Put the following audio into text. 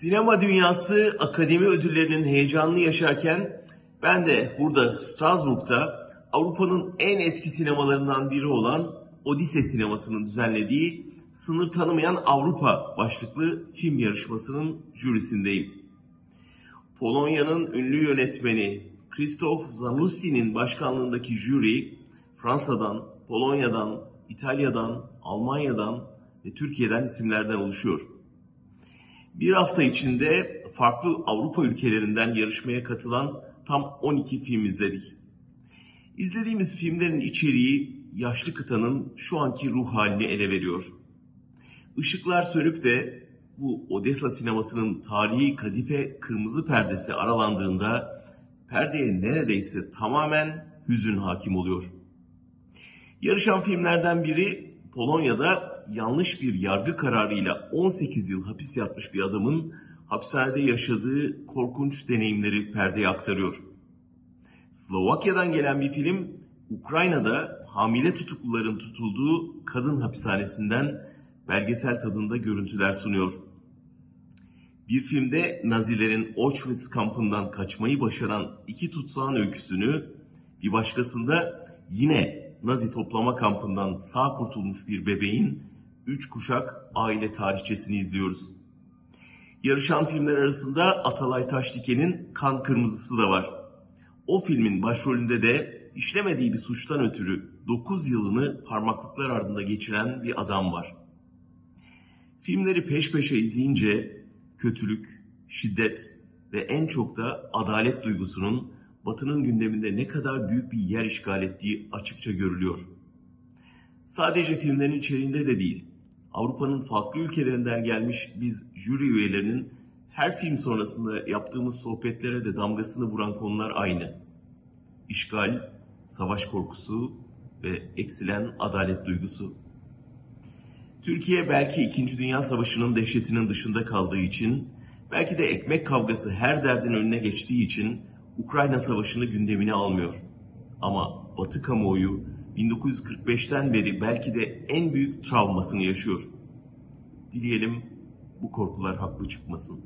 Sinema dünyası akademi ödüllerinin heyecanını yaşarken ben de burada Strasbourg'da Avrupa'nın en eski sinemalarından biri olan Odise sinemasının düzenlediği Sınır Tanımayan Avrupa başlıklı film yarışmasının jürisindeyim. Polonya'nın ünlü yönetmeni Krzysztof Zanussi'nin başkanlığındaki jüri Fransa'dan, Polonya'dan, İtalya'dan, Almanya'dan ve Türkiye'den isimlerden oluşuyor. Bir hafta içinde farklı Avrupa ülkelerinden yarışmaya katılan tam 12 film izledik. İzlediğimiz filmlerin içeriği yaşlı kıtanın şu anki ruh halini ele veriyor. Işıklar sönüp de bu Odessa sinemasının tarihi kadife kırmızı perdesi aralandığında perdeye neredeyse tamamen hüzün hakim oluyor. Yarışan filmlerden biri Polonya'da yanlış bir yargı kararıyla 18 yıl hapis yatmış bir adamın hapishanede yaşadığı korkunç deneyimleri perdeye aktarıyor. Slovakya'dan gelen bir film Ukrayna'da hamile tutukluların tutulduğu kadın hapishanesinden belgesel tadında görüntüler sunuyor. Bir filmde Nazilerin Auschwitz kampından kaçmayı başaran iki tutsağın öyküsünü, bir başkasında yine Nazi toplama kampından sağ kurtulmuş bir bebeğin üç kuşak aile tarihçesini izliyoruz. Yarışan filmler arasında Atalay Taşdiken'in Kan Kırmızısı da var. O filmin başrolünde de işlemediği bir suçtan ötürü 9 yılını parmaklıklar ardında geçiren bir adam var. Filmleri peş peşe izleyince kötülük, şiddet ve en çok da adalet duygusunun Batı'nın gündeminde ne kadar büyük bir yer işgal ettiği açıkça görülüyor. Sadece filmlerin içeriğinde de değil, Avrupa'nın farklı ülkelerinden gelmiş biz jüri üyelerinin her film sonrasında yaptığımız sohbetlere de damgasını vuran konular aynı. İşgal, savaş korkusu ve eksilen adalet duygusu. Türkiye belki 2. Dünya Savaşı'nın dehşetinin dışında kaldığı için, belki de ekmek kavgası her derdin önüne geçtiği için Ukrayna Savaşı'nı gündemine almıyor. Ama Batı kamuoyu 1945'ten beri belki de en büyük travmasını yaşıyor. Dileyelim bu korkular haklı çıkmasın.